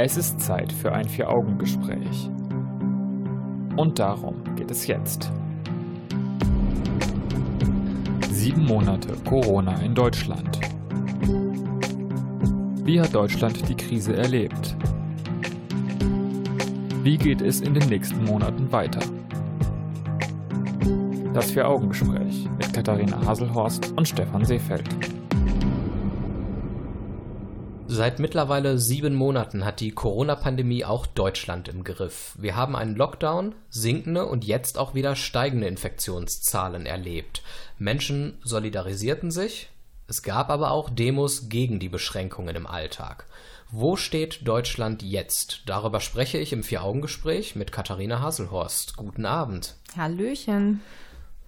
Es ist Zeit für ein Vier-Augen-Gespräch. Und darum geht es jetzt. Sieben Monate Corona in Deutschland. Wie hat Deutschland die Krise erlebt? Wie geht es in den nächsten Monaten weiter? Das Vier-Augen-Gespräch mit Katharina Haselhorst und Stefan Seefeld. Seit mittlerweile sieben Monaten hat die Corona-Pandemie auch Deutschland im Griff. Wir haben einen Lockdown, sinkende und jetzt auch wieder steigende Infektionszahlen erlebt. Menschen solidarisierten sich, es gab aber auch Demos gegen die Beschränkungen im Alltag. Wo steht Deutschland jetzt? Darüber spreche ich im Vier-Augen-Gespräch mit Katharina Haselhorst. Guten Abend. Hallöchen.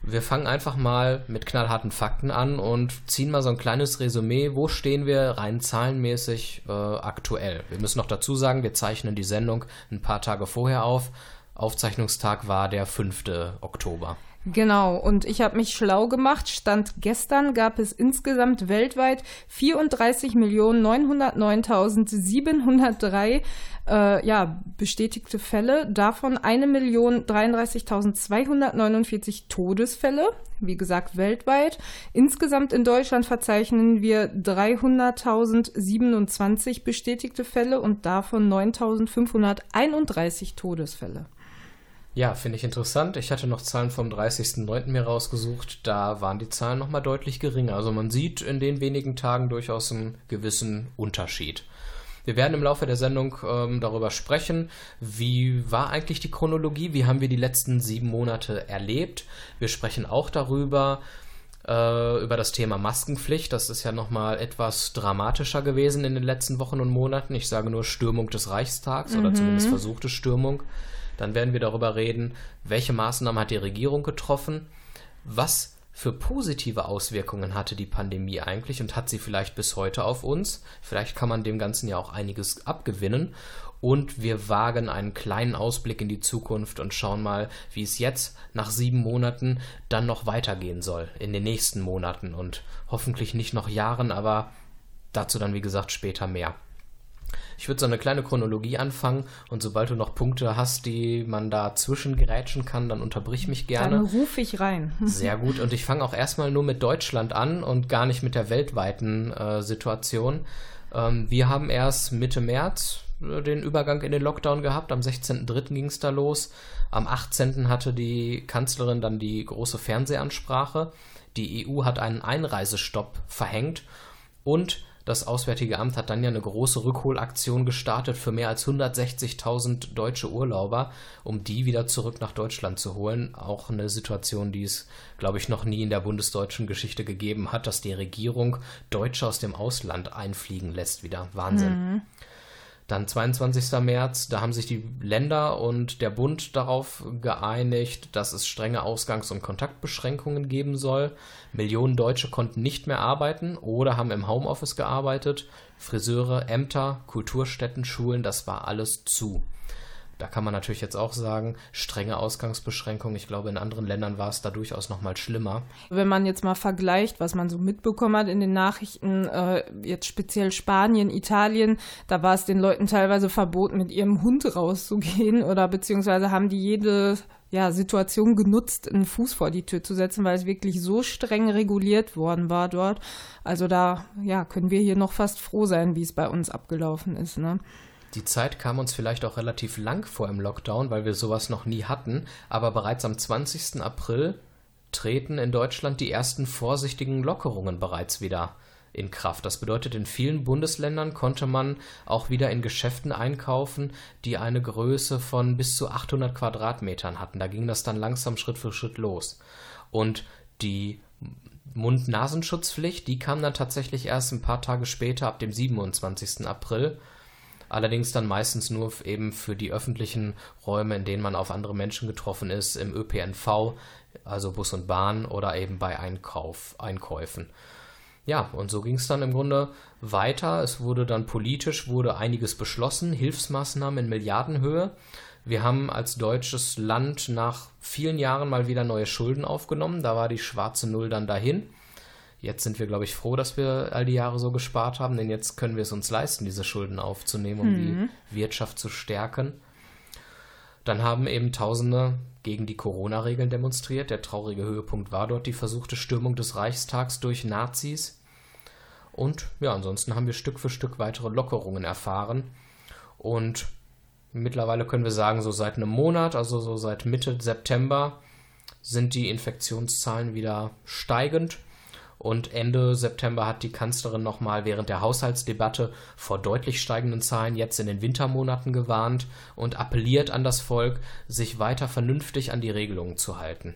Wir fangen einfach mal mit knallharten Fakten an und ziehen mal so ein kleines Resümee. Wo stehen wir rein zahlenmäßig äh, aktuell? Wir müssen noch dazu sagen, wir zeichnen die Sendung ein paar Tage vorher auf. Aufzeichnungstag war der 5. Oktober. Genau, und ich habe mich schlau gemacht. Stand gestern gab es insgesamt weltweit 34.909.703 äh, ja, bestätigte Fälle, davon 1.033.249 Todesfälle, wie gesagt weltweit. Insgesamt in Deutschland verzeichnen wir 300.027 bestätigte Fälle und davon 9.531 Todesfälle. Ja, finde ich interessant. Ich hatte noch Zahlen vom 30.09. mir rausgesucht. Da waren die Zahlen nochmal deutlich geringer. Also man sieht in den wenigen Tagen durchaus einen gewissen Unterschied. Wir werden im Laufe der Sendung ähm, darüber sprechen, wie war eigentlich die Chronologie, wie haben wir die letzten sieben Monate erlebt. Wir sprechen auch darüber, äh, über das Thema Maskenpflicht. Das ist ja nochmal etwas dramatischer gewesen in den letzten Wochen und Monaten. Ich sage nur Stürmung des Reichstags mhm. oder zumindest versuchte Stürmung. Dann werden wir darüber reden, welche Maßnahmen hat die Regierung getroffen, was für positive Auswirkungen hatte die Pandemie eigentlich und hat sie vielleicht bis heute auf uns. Vielleicht kann man dem Ganzen ja auch einiges abgewinnen. Und wir wagen einen kleinen Ausblick in die Zukunft und schauen mal, wie es jetzt nach sieben Monaten dann noch weitergehen soll in den nächsten Monaten und hoffentlich nicht noch Jahren, aber dazu dann wie gesagt später mehr. Ich würde so eine kleine Chronologie anfangen und sobald du noch Punkte hast, die man da zwischengrätschen kann, dann unterbrich mich gerne. Dann rufe ich rein. Sehr gut. Und ich fange auch erstmal nur mit Deutschland an und gar nicht mit der weltweiten äh, Situation. Ähm, wir haben erst Mitte März äh, den Übergang in den Lockdown gehabt. Am 16.03. ging es da los. Am 18. hatte die Kanzlerin dann die große Fernsehansprache. Die EU hat einen Einreisestopp verhängt und das Auswärtige Amt hat dann ja eine große Rückholaktion gestartet für mehr als 160.000 deutsche Urlauber, um die wieder zurück nach Deutschland zu holen. Auch eine Situation, die es, glaube ich, noch nie in der bundesdeutschen Geschichte gegeben hat, dass die Regierung Deutsche aus dem Ausland einfliegen lässt wieder. Wahnsinn. Mhm. Dann 22. März, da haben sich die Länder und der Bund darauf geeinigt, dass es strenge Ausgangs- und Kontaktbeschränkungen geben soll. Millionen Deutsche konnten nicht mehr arbeiten oder haben im Homeoffice gearbeitet. Friseure, Ämter, Kulturstätten, Schulen, das war alles zu. Da kann man natürlich jetzt auch sagen, strenge Ausgangsbeschränkungen. Ich glaube, in anderen Ländern war es da durchaus noch mal schlimmer. Wenn man jetzt mal vergleicht, was man so mitbekommen hat in den Nachrichten, äh, jetzt speziell Spanien, Italien, da war es den Leuten teilweise verboten, mit ihrem Hund rauszugehen oder beziehungsweise haben die jede ja, Situation genutzt, einen Fuß vor die Tür zu setzen, weil es wirklich so streng reguliert worden war dort. Also da ja, können wir hier noch fast froh sein, wie es bei uns abgelaufen ist. Ne? Die Zeit kam uns vielleicht auch relativ lang vor im Lockdown, weil wir sowas noch nie hatten, aber bereits am 20. April treten in Deutschland die ersten vorsichtigen Lockerungen bereits wieder in Kraft. Das bedeutet, in vielen Bundesländern konnte man auch wieder in Geschäften einkaufen, die eine Größe von bis zu 800 Quadratmetern hatten. Da ging das dann langsam Schritt für Schritt los. Und die Mund-Nasenschutzpflicht, die kam dann tatsächlich erst ein paar Tage später, ab dem 27. April allerdings dann meistens nur eben für die öffentlichen Räume, in denen man auf andere Menschen getroffen ist, im ÖPNV, also Bus und Bahn oder eben bei Einkauf, Einkäufen. Ja, und so ging es dann im Grunde weiter. Es wurde dann politisch, wurde einiges beschlossen, Hilfsmaßnahmen in Milliardenhöhe. Wir haben als deutsches Land nach vielen Jahren mal wieder neue Schulden aufgenommen. Da war die schwarze Null dann dahin. Jetzt sind wir, glaube ich, froh, dass wir all die Jahre so gespart haben, denn jetzt können wir es uns leisten, diese Schulden aufzunehmen, um mhm. die Wirtschaft zu stärken. Dann haben eben Tausende gegen die Corona-Regeln demonstriert. Der traurige Höhepunkt war dort die versuchte Stürmung des Reichstags durch Nazis. Und ja, ansonsten haben wir Stück für Stück weitere Lockerungen erfahren. Und mittlerweile können wir sagen, so seit einem Monat, also so seit Mitte September, sind die Infektionszahlen wieder steigend. Und Ende September hat die Kanzlerin nochmal während der Haushaltsdebatte vor deutlich steigenden Zahlen jetzt in den Wintermonaten gewarnt und appelliert an das Volk, sich weiter vernünftig an die Regelungen zu halten.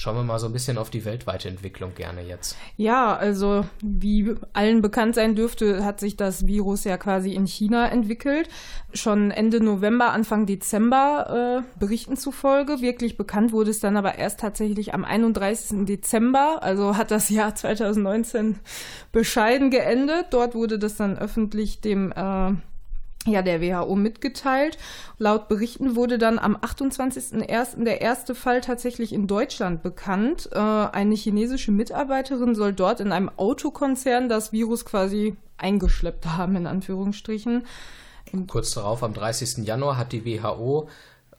Schauen wir mal so ein bisschen auf die weltweite Entwicklung gerne jetzt. Ja, also wie allen bekannt sein dürfte, hat sich das Virus ja quasi in China entwickelt. Schon Ende November, Anfang Dezember äh, Berichten zufolge. Wirklich bekannt wurde es dann aber erst tatsächlich am 31. Dezember. Also hat das Jahr 2019 bescheiden geendet. Dort wurde das dann öffentlich dem äh, ja, der WHO mitgeteilt. Laut Berichten wurde dann am 28.01. der erste Fall tatsächlich in Deutschland bekannt. Äh, eine chinesische Mitarbeiterin soll dort in einem Autokonzern das Virus quasi eingeschleppt haben, in Anführungsstrichen. Kurz darauf, am 30. Januar, hat die WHO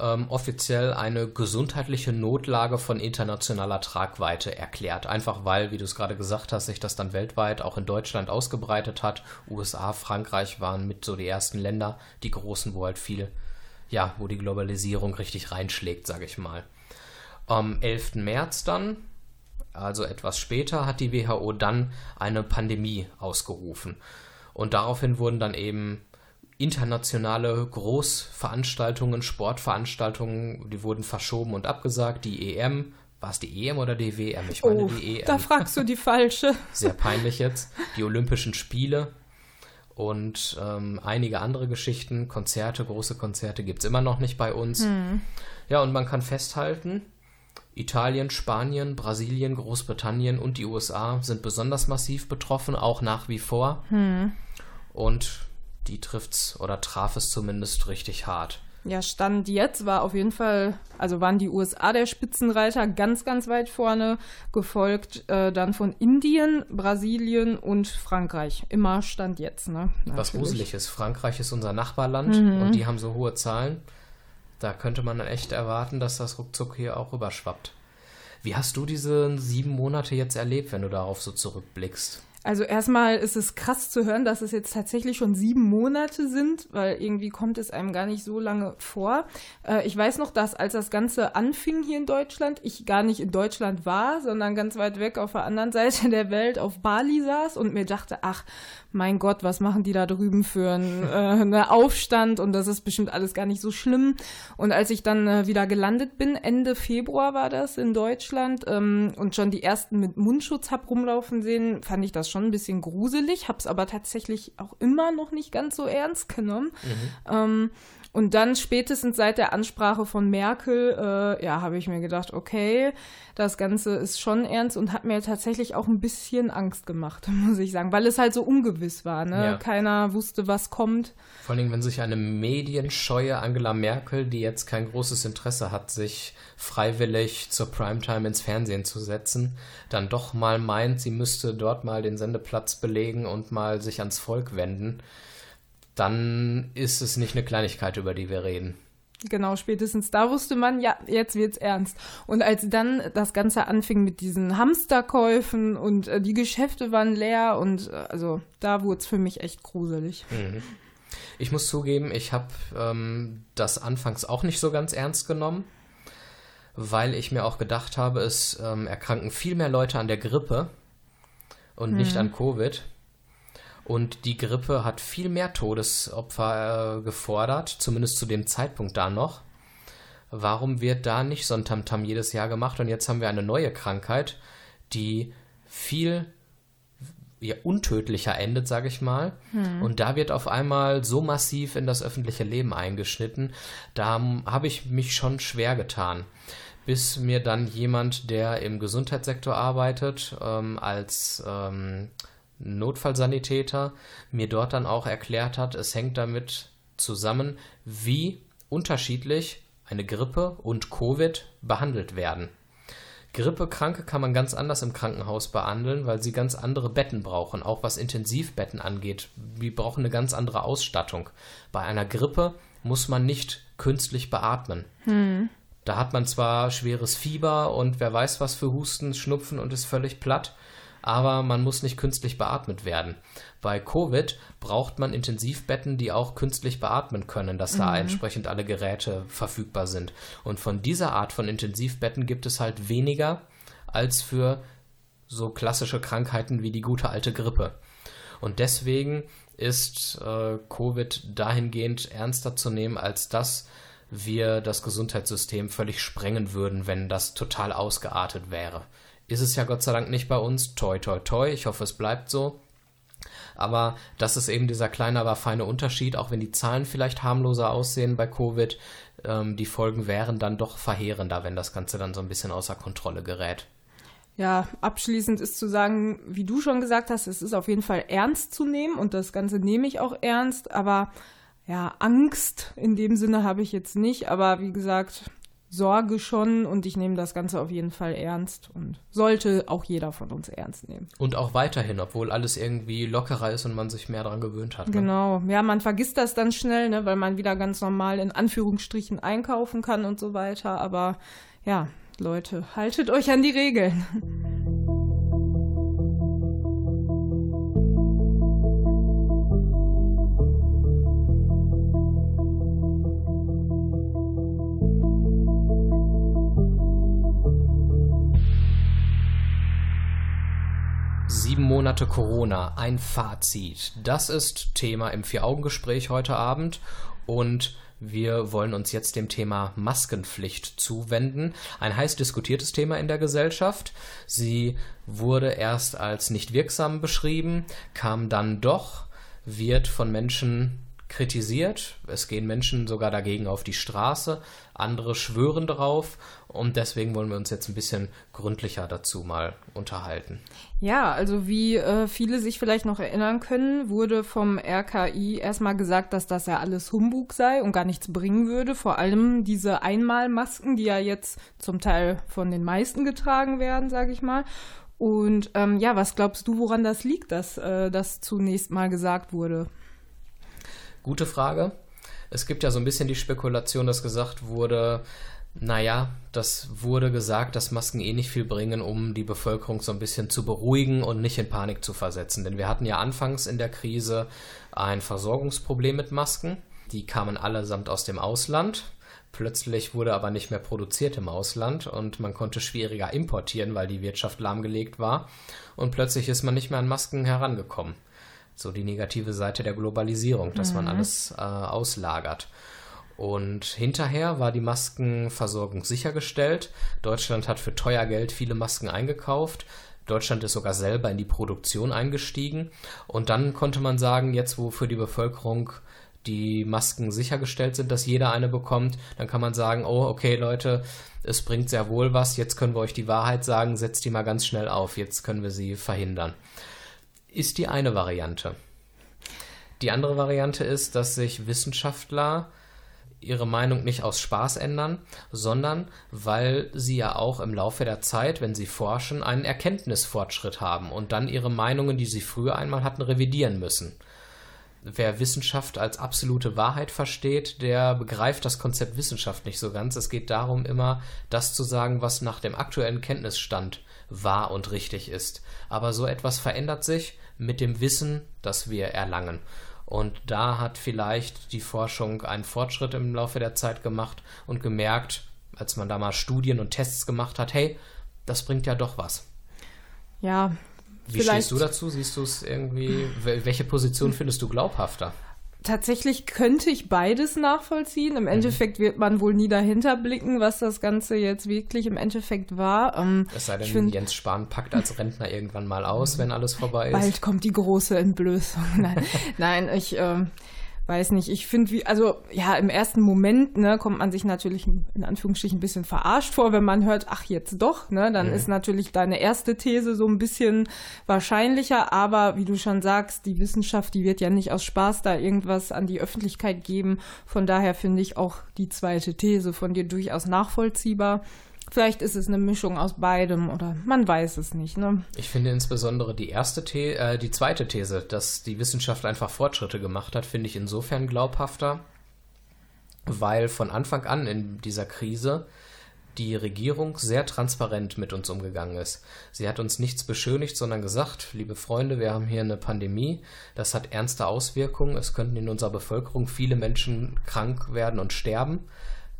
ähm, offiziell eine gesundheitliche Notlage von internationaler Tragweite erklärt. Einfach weil, wie du es gerade gesagt hast, sich das dann weltweit auch in Deutschland ausgebreitet hat. USA, Frankreich waren mit so die ersten Länder, die großen, wo halt viel, ja, wo die Globalisierung richtig reinschlägt, sage ich mal. Am 11. März dann, also etwas später, hat die WHO dann eine Pandemie ausgerufen. Und daraufhin wurden dann eben internationale Großveranstaltungen, Sportveranstaltungen, die wurden verschoben und abgesagt. Die EM, war es die EM oder die WM? Ich meine oh, die EM. Da fragst du die falsche. Sehr peinlich jetzt. Die Olympischen Spiele und ähm, einige andere Geschichten, Konzerte, große Konzerte gibt es immer noch nicht bei uns. Hm. Ja, und man kann festhalten, Italien, Spanien, Brasilien, Großbritannien und die USA sind besonders massiv betroffen, auch nach wie vor. Hm. Und die trifft's oder traf es zumindest richtig hart. Ja, Stand jetzt war auf jeden Fall, also waren die USA der Spitzenreiter ganz, ganz weit vorne, gefolgt äh, dann von Indien, Brasilien und Frankreich. Immer Stand jetzt, ne? Natürlich. Was gruselig ist, Frankreich ist unser Nachbarland mhm. und die haben so hohe Zahlen. Da könnte man echt erwarten, dass das ruckzuck hier auch rüberschwappt. Wie hast du diese sieben Monate jetzt erlebt, wenn du darauf so zurückblickst? Also erstmal ist es krass zu hören, dass es jetzt tatsächlich schon sieben Monate sind, weil irgendwie kommt es einem gar nicht so lange vor. Äh, ich weiß noch, dass als das Ganze anfing hier in Deutschland, ich gar nicht in Deutschland war, sondern ganz weit weg auf der anderen Seite der Welt auf Bali saß und mir dachte, ach, mein Gott, was machen die da drüben für einen äh, ne Aufstand und das ist bestimmt alles gar nicht so schlimm. Und als ich dann äh, wieder gelandet bin, Ende Februar war das in Deutschland ähm, und schon die ersten mit Mundschutz hab rumlaufen sehen, fand ich das schon ein bisschen gruselig, hab's aber tatsächlich auch immer noch nicht ganz so ernst genommen. Mhm. Ähm, und dann spätestens seit der Ansprache von Merkel, äh, ja, habe ich mir gedacht, okay, das Ganze ist schon ernst und hat mir tatsächlich auch ein bisschen Angst gemacht, muss ich sagen, weil es halt so ungewiss war. Ne? Ja. Keiner wusste, was kommt. Vor allem, wenn sich eine medienscheue Angela Merkel, die jetzt kein großes Interesse hat, sich freiwillig zur Primetime ins Fernsehen zu setzen, dann doch mal meint, sie müsste dort mal den Sendeplatz belegen und mal sich ans Volk wenden dann ist es nicht eine Kleinigkeit, über die wir reden. Genau, spätestens da wusste man, ja, jetzt wird's ernst. Und als dann das Ganze anfing mit diesen Hamsterkäufen und äh, die Geschäfte waren leer und äh, also da wurde es für mich echt gruselig. Mhm. Ich muss zugeben, ich habe ähm, das anfangs auch nicht so ganz ernst genommen, weil ich mir auch gedacht habe, es ähm, erkranken viel mehr Leute an der Grippe und mhm. nicht an Covid. Und die Grippe hat viel mehr Todesopfer äh, gefordert, zumindest zu dem Zeitpunkt da noch. Warum wird da nicht so ein Tamtam jedes Jahr gemacht? Und jetzt haben wir eine neue Krankheit, die viel ja, untödlicher endet, sage ich mal. Hm. Und da wird auf einmal so massiv in das öffentliche Leben eingeschnitten. Da habe ich mich schon schwer getan. Bis mir dann jemand, der im Gesundheitssektor arbeitet, ähm, als ähm, Notfallsanitäter mir dort dann auch erklärt hat, es hängt damit zusammen, wie unterschiedlich eine Grippe und Covid behandelt werden. Grippekranke kann man ganz anders im Krankenhaus behandeln, weil sie ganz andere Betten brauchen, auch was Intensivbetten angeht. Wir brauchen eine ganz andere Ausstattung. Bei einer Grippe muss man nicht künstlich beatmen. Hm. Da hat man zwar schweres Fieber und wer weiß was für Husten, Schnupfen und ist völlig platt, aber man muss nicht künstlich beatmet werden. Bei Covid braucht man Intensivbetten, die auch künstlich beatmen können, dass da mhm. entsprechend alle Geräte verfügbar sind. Und von dieser Art von Intensivbetten gibt es halt weniger als für so klassische Krankheiten wie die gute alte Grippe. Und deswegen ist äh, Covid dahingehend ernster zu nehmen, als dass wir das Gesundheitssystem völlig sprengen würden, wenn das total ausgeartet wäre. Ist es ja Gott sei Dank nicht bei uns. Toi, toi, toi. Ich hoffe, es bleibt so. Aber das ist eben dieser kleine, aber feine Unterschied, auch wenn die Zahlen vielleicht harmloser aussehen bei Covid, ähm, die Folgen wären dann doch verheerender, wenn das Ganze dann so ein bisschen außer Kontrolle gerät. Ja, abschließend ist zu sagen, wie du schon gesagt hast, es ist auf jeden Fall ernst zu nehmen und das Ganze nehme ich auch ernst, aber ja, Angst in dem Sinne habe ich jetzt nicht, aber wie gesagt, Sorge schon und ich nehme das Ganze auf jeden Fall ernst und sollte auch jeder von uns ernst nehmen. Und auch weiterhin, obwohl alles irgendwie lockerer ist und man sich mehr daran gewöhnt hat. Ne? Genau, ja, man vergisst das dann schnell, ne, weil man wieder ganz normal in Anführungsstrichen einkaufen kann und so weiter. Aber ja, Leute, haltet euch an die Regeln. Monate Corona, ein Fazit. Das ist Thema im Vier-Augen-Gespräch heute Abend und wir wollen uns jetzt dem Thema Maskenpflicht zuwenden. Ein heiß diskutiertes Thema in der Gesellschaft. Sie wurde erst als nicht wirksam beschrieben, kam dann doch, wird von Menschen kritisiert. Es gehen Menschen sogar dagegen auf die Straße, andere schwören darauf und deswegen wollen wir uns jetzt ein bisschen gründlicher dazu mal unterhalten. Ja, also wie äh, viele sich vielleicht noch erinnern können, wurde vom RKI erstmal gesagt, dass das ja alles Humbug sei und gar nichts bringen würde. Vor allem diese Einmalmasken, die ja jetzt zum Teil von den meisten getragen werden, sage ich mal. Und ähm, ja, was glaubst du, woran das liegt, dass äh, das zunächst mal gesagt wurde? Gute Frage. Es gibt ja so ein bisschen die Spekulation, dass gesagt wurde, naja, das wurde gesagt, dass Masken eh nicht viel bringen, um die Bevölkerung so ein bisschen zu beruhigen und nicht in Panik zu versetzen. Denn wir hatten ja anfangs in der Krise ein Versorgungsproblem mit Masken. Die kamen allesamt aus dem Ausland. Plötzlich wurde aber nicht mehr produziert im Ausland und man konnte schwieriger importieren, weil die Wirtschaft lahmgelegt war. Und plötzlich ist man nicht mehr an Masken herangekommen so die negative Seite der Globalisierung, dass mhm. man alles äh, auslagert. Und hinterher war die Maskenversorgung sichergestellt. Deutschland hat für teuer Geld viele Masken eingekauft. Deutschland ist sogar selber in die Produktion eingestiegen. Und dann konnte man sagen, jetzt wo für die Bevölkerung die Masken sichergestellt sind, dass jeder eine bekommt, dann kann man sagen, oh, okay Leute, es bringt sehr wohl was, jetzt können wir euch die Wahrheit sagen, setzt die mal ganz schnell auf, jetzt können wir sie verhindern ist die eine Variante. Die andere Variante ist, dass sich Wissenschaftler ihre Meinung nicht aus Spaß ändern, sondern weil sie ja auch im Laufe der Zeit, wenn sie forschen, einen Erkenntnisfortschritt haben und dann ihre Meinungen, die sie früher einmal hatten, revidieren müssen. Wer Wissenschaft als absolute Wahrheit versteht, der begreift das Konzept Wissenschaft nicht so ganz. Es geht darum, immer das zu sagen, was nach dem aktuellen Kenntnisstand wahr und richtig ist. Aber so etwas verändert sich mit dem Wissen, das wir erlangen. Und da hat vielleicht die Forschung einen Fortschritt im Laufe der Zeit gemacht und gemerkt, als man da mal Studien und Tests gemacht hat, hey, das bringt ja doch was. Ja. Wie stehst du dazu? Siehst du es irgendwie? Welche Position findest du glaubhafter? Tatsächlich könnte ich beides nachvollziehen. Im mhm. Endeffekt wird man wohl nie dahinter blicken, was das Ganze jetzt wirklich im Endeffekt war. Ähm, es sei denn, find, Jens Spahn packt als Rentner irgendwann mal aus, wenn alles vorbei ist. Bald kommt die große Entblößung. Nein, Nein ich. Ähm, weiß nicht, ich finde, wie, also ja, im ersten Moment ne, kommt man sich natürlich in Anführungsstrichen ein bisschen verarscht vor, wenn man hört, ach jetzt doch, ne, dann mhm. ist natürlich deine erste These so ein bisschen wahrscheinlicher, aber wie du schon sagst, die Wissenschaft, die wird ja nicht aus Spaß da irgendwas an die Öffentlichkeit geben. Von daher finde ich auch die zweite These von dir durchaus nachvollziehbar. Vielleicht ist es eine Mischung aus beidem oder man weiß es nicht. Ne? Ich finde insbesondere die erste The äh, die zweite These, dass die Wissenschaft einfach Fortschritte gemacht hat, finde ich insofern glaubhafter, weil von Anfang an in dieser Krise die Regierung sehr transparent mit uns umgegangen ist. Sie hat uns nichts beschönigt, sondern gesagt, liebe Freunde, wir haben hier eine Pandemie, das hat ernste Auswirkungen, es könnten in unserer Bevölkerung viele Menschen krank werden und sterben.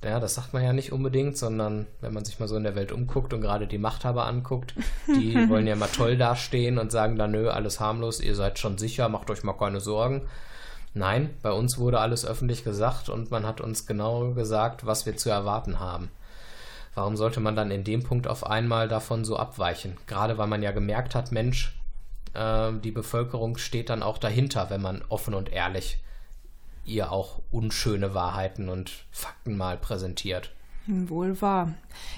Ja, das sagt man ja nicht unbedingt, sondern wenn man sich mal so in der Welt umguckt und gerade die Machthaber anguckt, die wollen ja mal toll dastehen und sagen dann, nö, alles harmlos, ihr seid schon sicher, macht euch mal keine Sorgen. Nein, bei uns wurde alles öffentlich gesagt und man hat uns genau gesagt, was wir zu erwarten haben. Warum sollte man dann in dem Punkt auf einmal davon so abweichen? Gerade weil man ja gemerkt hat, Mensch, äh, die Bevölkerung steht dann auch dahinter, wenn man offen und ehrlich ihr auch unschöne Wahrheiten und Fakten mal präsentiert. Wohl wahr.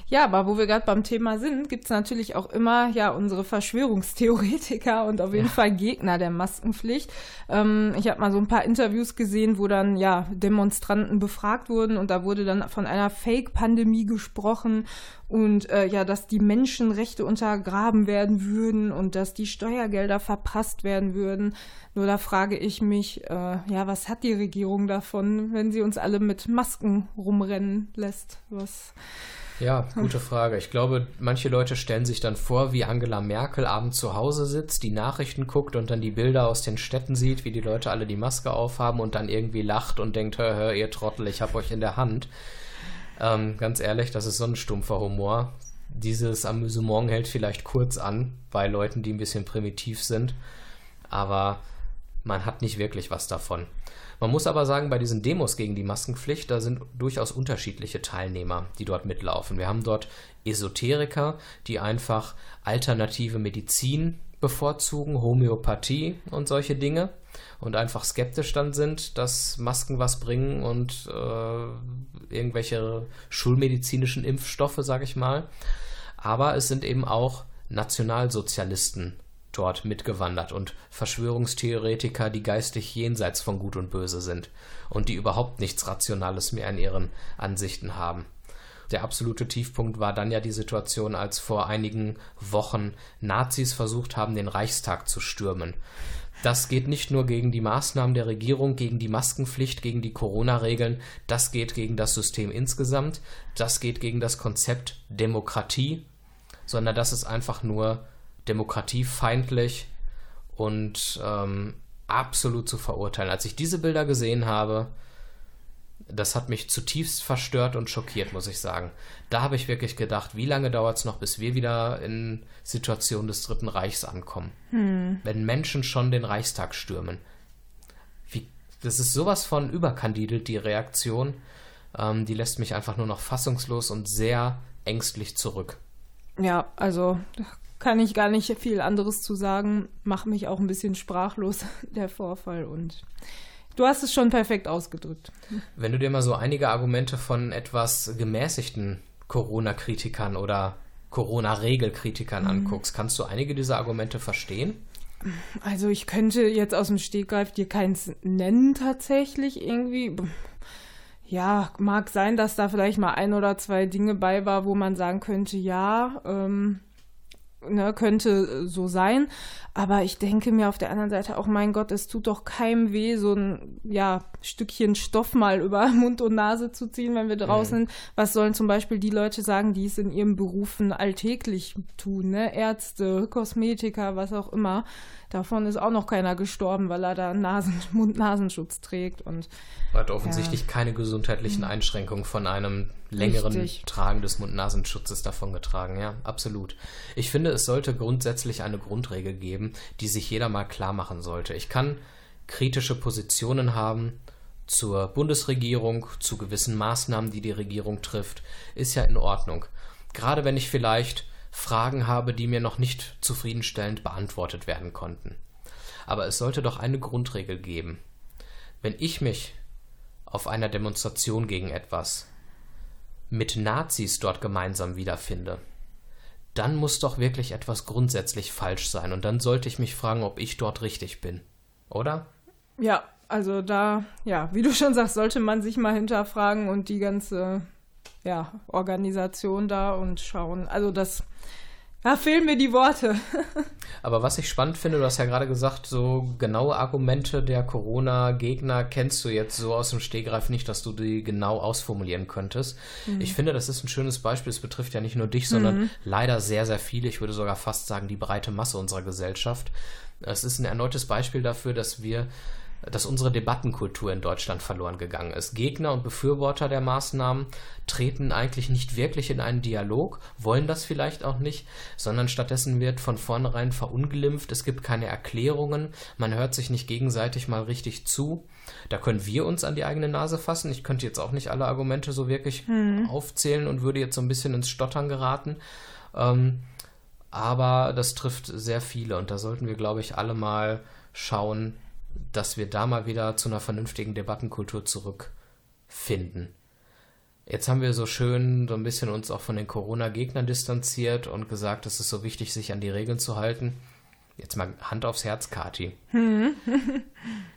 Ja, aber wo wir gerade beim Thema sind, gibt es natürlich auch immer ja unsere Verschwörungstheoretiker und auf jeden ja. Fall Gegner der Maskenpflicht. Ähm, ich habe mal so ein paar Interviews gesehen, wo dann ja Demonstranten befragt wurden und da wurde dann von einer Fake-Pandemie gesprochen und äh, ja, dass die Menschenrechte untergraben werden würden und dass die Steuergelder verprasst werden würden. Nur da frage ich mich, äh, ja, was hat die Regierung davon, wenn sie uns alle mit Masken rumrennen lässt? Was? Ja, gute Frage. Ich glaube, manche Leute stellen sich dann vor, wie Angela Merkel abends zu Hause sitzt, die Nachrichten guckt und dann die Bilder aus den Städten sieht, wie die Leute alle die Maske aufhaben und dann irgendwie lacht und denkt, hör, hör, ihr Trottel, ich hab euch in der Hand. Ähm, ganz ehrlich, das ist so ein stumpfer Humor. Dieses Amüsement hält vielleicht kurz an bei Leuten, die ein bisschen primitiv sind, aber man hat nicht wirklich was davon. Man muss aber sagen, bei diesen Demos gegen die Maskenpflicht, da sind durchaus unterschiedliche Teilnehmer, die dort mitlaufen. Wir haben dort Esoteriker, die einfach alternative Medizin bevorzugen, Homöopathie und solche Dinge und einfach skeptisch dann sind, dass Masken was bringen und äh, irgendwelche schulmedizinischen Impfstoffe, sage ich mal. Aber es sind eben auch Nationalsozialisten dort mitgewandert und Verschwörungstheoretiker, die geistig jenseits von Gut und Böse sind und die überhaupt nichts Rationales mehr in ihren Ansichten haben. Der absolute Tiefpunkt war dann ja die Situation, als vor einigen Wochen Nazis versucht haben, den Reichstag zu stürmen. Das geht nicht nur gegen die Maßnahmen der Regierung, gegen die Maskenpflicht, gegen die Corona-Regeln, das geht gegen das System insgesamt, das geht gegen das Konzept Demokratie, sondern das ist einfach nur demokratiefeindlich und ähm, absolut zu verurteilen. Als ich diese Bilder gesehen habe, das hat mich zutiefst verstört und schockiert, muss ich sagen. Da habe ich wirklich gedacht, wie lange dauert es noch, bis wir wieder in Situationen des Dritten Reichs ankommen? Hm. Wenn Menschen schon den Reichstag stürmen. Wie, das ist sowas von überkandidelt, die Reaktion. Ähm, die lässt mich einfach nur noch fassungslos und sehr ängstlich zurück. Ja, also kann ich gar nicht viel anderes zu sagen. Macht mich auch ein bisschen sprachlos, der Vorfall. Und du hast es schon perfekt ausgedrückt. Wenn du dir mal so einige Argumente von etwas gemäßigten Corona-Kritikern oder Corona-Regelkritikern mhm. anguckst, kannst du einige dieser Argumente verstehen? Also ich könnte jetzt aus dem Stegreif dir keins nennen tatsächlich irgendwie. Ja, mag sein, dass da vielleicht mal ein oder zwei Dinge bei war, wo man sagen könnte, ja, ähm, ne, könnte so sein. Aber ich denke mir auf der anderen Seite auch, mein Gott, es tut doch keinem weh, so ein ja, Stückchen Stoff mal über Mund und Nase zu ziehen, wenn wir draußen mhm. Was sollen zum Beispiel die Leute sagen, die es in ihren Berufen alltäglich tun, ne? Ärzte, Kosmetiker, was auch immer. Davon ist auch noch keiner gestorben, weil er da Nasen, Mund-Nasenschutz trägt. Und, hat offensichtlich ja. keine gesundheitlichen Einschränkungen von einem längeren Richtig. Tragen des Mund-Nasenschutzes davongetragen. Ja, absolut. Ich finde, es sollte grundsätzlich eine Grundregel geben, die sich jeder mal klar machen sollte. Ich kann kritische Positionen haben zur Bundesregierung, zu gewissen Maßnahmen, die die Regierung trifft, ist ja in Ordnung. Gerade wenn ich vielleicht Fragen habe, die mir noch nicht zufriedenstellend beantwortet werden konnten. Aber es sollte doch eine Grundregel geben. Wenn ich mich auf einer Demonstration gegen etwas mit Nazis dort gemeinsam wiederfinde, dann muss doch wirklich etwas grundsätzlich falsch sein und dann sollte ich mich fragen, ob ich dort richtig bin. Oder? Ja, also da, ja, wie du schon sagst, sollte man sich mal hinterfragen und die ganze ja, Organisation da und schauen. Also das da fehlen mir die Worte. Aber was ich spannend finde, du hast ja gerade gesagt, so genaue Argumente der Corona-Gegner kennst du jetzt so aus dem Stehgreif nicht, dass du die genau ausformulieren könntest. Mhm. Ich finde, das ist ein schönes Beispiel. Es betrifft ja nicht nur dich, sondern mhm. leider sehr, sehr viele. Ich würde sogar fast sagen, die breite Masse unserer Gesellschaft. Es ist ein erneutes Beispiel dafür, dass wir dass unsere Debattenkultur in Deutschland verloren gegangen ist. Gegner und Befürworter der Maßnahmen treten eigentlich nicht wirklich in einen Dialog, wollen das vielleicht auch nicht, sondern stattdessen wird von vornherein verunglimpft, es gibt keine Erklärungen, man hört sich nicht gegenseitig mal richtig zu. Da können wir uns an die eigene Nase fassen. Ich könnte jetzt auch nicht alle Argumente so wirklich hm. aufzählen und würde jetzt so ein bisschen ins Stottern geraten. Ähm, aber das trifft sehr viele und da sollten wir, glaube ich, alle mal schauen, dass wir da mal wieder zu einer vernünftigen Debattenkultur zurückfinden. Jetzt haben wir so schön so ein bisschen uns auch von den Corona-Gegnern distanziert und gesagt, es ist so wichtig, sich an die Regeln zu halten. Jetzt mal Hand aufs Herz, Kati. Hm.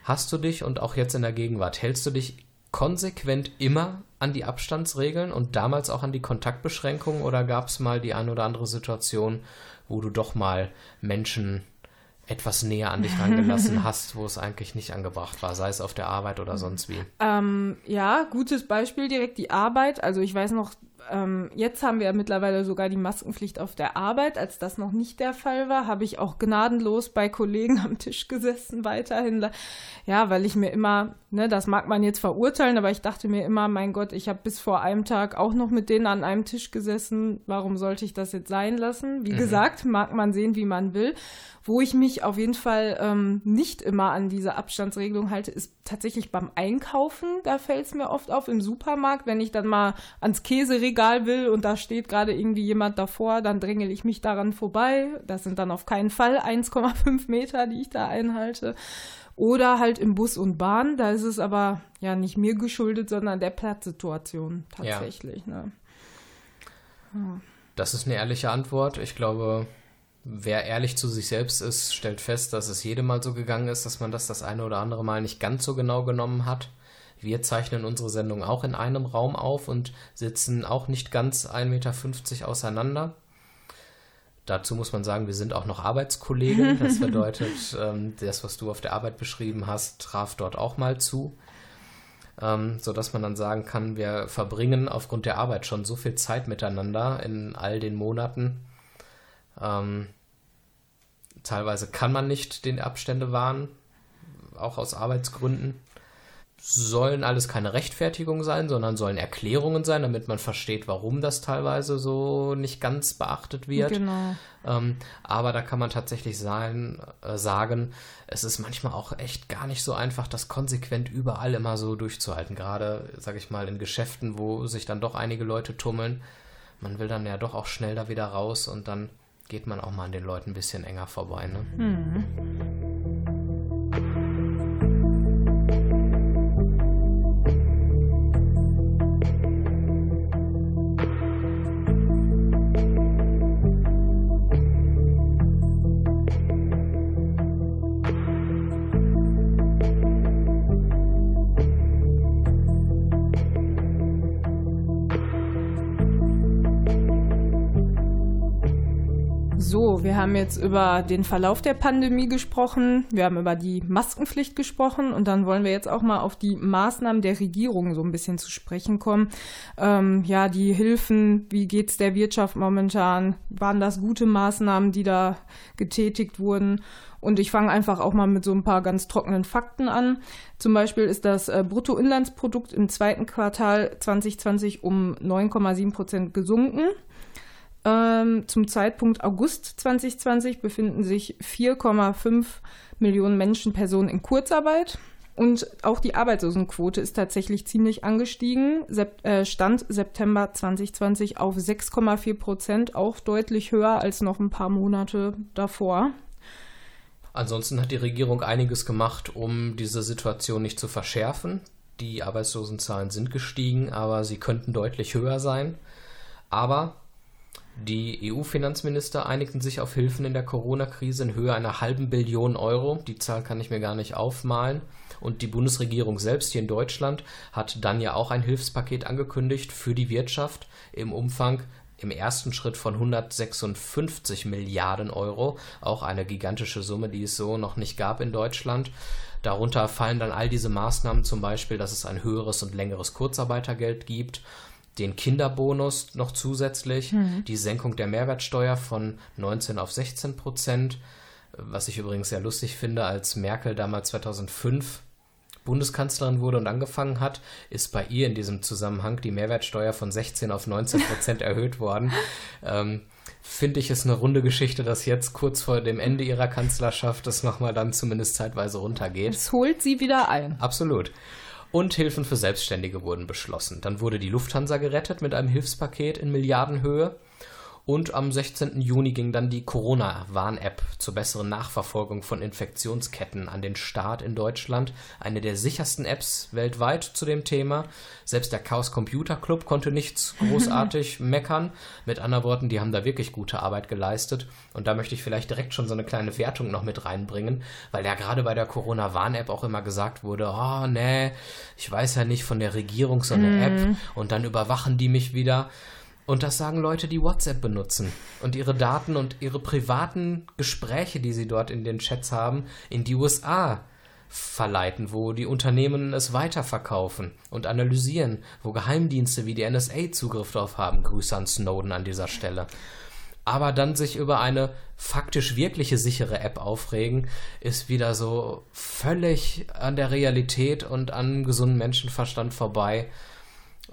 Hast du dich und auch jetzt in der Gegenwart, hältst du dich konsequent immer an die Abstandsregeln und damals auch an die Kontaktbeschränkungen oder gab es mal die ein oder andere Situation, wo du doch mal Menschen etwas näher an dich rangelassen hast, wo es eigentlich nicht angebracht war, sei es auf der Arbeit oder sonst wie? Ähm, ja, gutes Beispiel direkt die Arbeit. Also ich weiß noch, ähm, jetzt haben wir ja mittlerweile sogar die Maskenpflicht auf der Arbeit. Als das noch nicht der Fall war, habe ich auch gnadenlos bei Kollegen am Tisch gesessen, weiterhin. Ja, weil ich mir immer, ne, das mag man jetzt verurteilen, aber ich dachte mir immer, mein Gott, ich habe bis vor einem Tag auch noch mit denen an einem Tisch gesessen. Warum sollte ich das jetzt sein lassen? Wie mhm. gesagt, mag man sehen, wie man will. Wo ich mich auf jeden Fall ähm, nicht immer an diese Abstandsregelung halte, ist tatsächlich beim Einkaufen. Da fällt es mir oft auf im Supermarkt, wenn ich dann mal ans Käseregal will und da steht gerade irgendwie jemand davor, dann drängel ich mich daran vorbei. Das sind dann auf keinen Fall 1,5 Meter, die ich da einhalte. Oder halt im Bus und Bahn, da ist es aber ja nicht mir geschuldet, sondern der Platzsituation tatsächlich. Ja. Ne? Ja. Das ist eine ehrliche Antwort. Ich glaube, wer ehrlich zu sich selbst ist, stellt fest, dass es jedem Mal so gegangen ist, dass man das das eine oder andere Mal nicht ganz so genau genommen hat. Wir zeichnen unsere Sendung auch in einem Raum auf und sitzen auch nicht ganz 1,50 Meter auseinander. Dazu muss man sagen, wir sind auch noch Arbeitskollegen. Das bedeutet, ähm, das, was du auf der Arbeit beschrieben hast, traf dort auch mal zu. Ähm, sodass man dann sagen kann, wir verbringen aufgrund der Arbeit schon so viel Zeit miteinander in all den Monaten, ähm, teilweise kann man nicht den Abstände wahren, auch aus Arbeitsgründen. Sollen alles keine Rechtfertigung sein, sondern sollen Erklärungen sein, damit man versteht, warum das teilweise so nicht ganz beachtet wird. Genau. Ähm, aber da kann man tatsächlich sein, äh, sagen, es ist manchmal auch echt gar nicht so einfach, das konsequent überall immer so durchzuhalten. Gerade, sage ich mal, in Geschäften, wo sich dann doch einige Leute tummeln. Man will dann ja doch auch schnell da wieder raus und dann geht man auch mal an den Leuten ein bisschen enger vorbei. Ne? Mhm. Haben jetzt über den Verlauf der Pandemie gesprochen, wir haben über die Maskenpflicht gesprochen und dann wollen wir jetzt auch mal auf die Maßnahmen der Regierung so ein bisschen zu sprechen kommen. Ähm, ja, die Hilfen, wie geht es der Wirtschaft momentan? Waren das gute Maßnahmen, die da getätigt wurden? Und ich fange einfach auch mal mit so ein paar ganz trockenen Fakten an. Zum Beispiel ist das äh, Bruttoinlandsprodukt im zweiten Quartal 2020 um 9,7 Prozent gesunken. Ähm, zum Zeitpunkt August 2020 befinden sich 4,5 Millionen Menschen, Personen in Kurzarbeit. Und auch die Arbeitslosenquote ist tatsächlich ziemlich angestiegen. Äh, Stand September 2020 auf 6,4 Prozent, auch deutlich höher als noch ein paar Monate davor. Ansonsten hat die Regierung einiges gemacht, um diese Situation nicht zu verschärfen. Die Arbeitslosenzahlen sind gestiegen, aber sie könnten deutlich höher sein. Aber Die EU-Finanzminister einigten sich auf Hilfen in der Corona-Krise in Höhe einer halben Billion Euro. Die Zahl kann ich mir gar nicht aufmalen. Und die Bundesregierung selbst hier in Deutschland hat dann ja auch ein Hilfspaket angekündigt für die Wirtschaft im Umfang im ersten Schritt von 156 Milliarden Euro. Auch eine gigantische Summe, die es so noch nicht gab in Deutschland. Darunter fallen dann all diese Maßnahmen, zum Beispiel, dass es ein höheres und längeres Kurzarbeitergeld gibt den Kinderbonus noch zusätzlich, mhm. die Senkung der Mehrwertsteuer von 19 auf 16 Prozent, was ich übrigens sehr lustig finde, als Merkel damals 2005 Bundeskanzlerin wurde und angefangen hat, ist bei ihr in diesem Zusammenhang die Mehrwertsteuer von 16 auf 19 Prozent erhöht worden. Ähm, Finde ich es eine runde Geschichte, dass jetzt kurz vor dem Ende ihrer Kanzlerschaft das nochmal dann zumindest zeitweise runtergeht. Es holt sie wieder ein. Absolut und Hilfen für Selbstständige wurden beschlossen. Dann wurde die Lufthansa gerettet mit einem Hilfspaket in Milliardenhöhe und am 16. Juni ging dann die Corona-Warn-App zur besseren Nachverfolgung von Infektionsketten an den Start in Deutschland. Eine der sichersten Apps weltweit zu dem Thema. Selbst der Chaos Computer Club konnte nichts großartig meckern. Mit anderen Worten, die haben da wirklich gute Arbeit geleistet. Und da möchte ich vielleicht direkt schon so eine kleine Wertung noch mit reinbringen, weil ja gerade bei der Corona-Warn-App auch immer gesagt wurde, oh nee, ich weiß ja nicht von der Regierung so eine mm. App und dann überwachen die mich wieder. Und das sagen Leute, die WhatsApp benutzen und ihre Daten und ihre privaten Gespräche, die sie dort in den Chats haben, in die USA verleiten, wo die Unternehmen es weiterverkaufen und analysieren, wo Geheimdienste wie die NSA Zugriff darauf haben. Grüße an Snowden an dieser Stelle. Aber dann sich über eine faktisch wirkliche sichere App aufregen, ist wieder so völlig an der Realität und an gesunden Menschenverstand vorbei.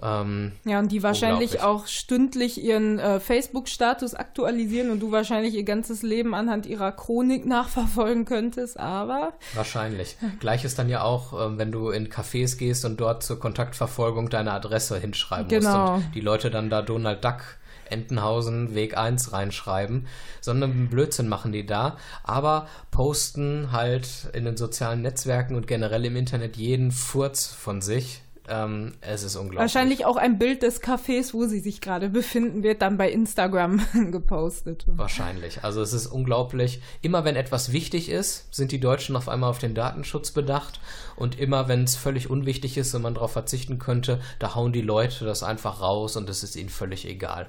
Ähm, ja, und die wahrscheinlich auch stündlich ihren äh, Facebook-Status aktualisieren und du wahrscheinlich ihr ganzes Leben anhand ihrer Chronik nachverfolgen könntest, aber. Wahrscheinlich. Gleich ist dann ja auch, äh, wenn du in Cafés gehst und dort zur Kontaktverfolgung deine Adresse hinschreiben genau. musst und die Leute dann da Donald Duck Entenhausen Weg 1 reinschreiben, sondern Blödsinn machen die da, aber posten halt in den sozialen Netzwerken und generell im Internet jeden Furz von sich ähm, es ist unglaublich. Wahrscheinlich auch ein Bild des Cafés, wo sie sich gerade befinden, wird dann bei Instagram gepostet. Wahrscheinlich. Also es ist unglaublich. Immer wenn etwas wichtig ist, sind die Deutschen auf einmal auf den Datenschutz bedacht. Und immer wenn es völlig unwichtig ist und man darauf verzichten könnte, da hauen die Leute das einfach raus und es ist ihnen völlig egal.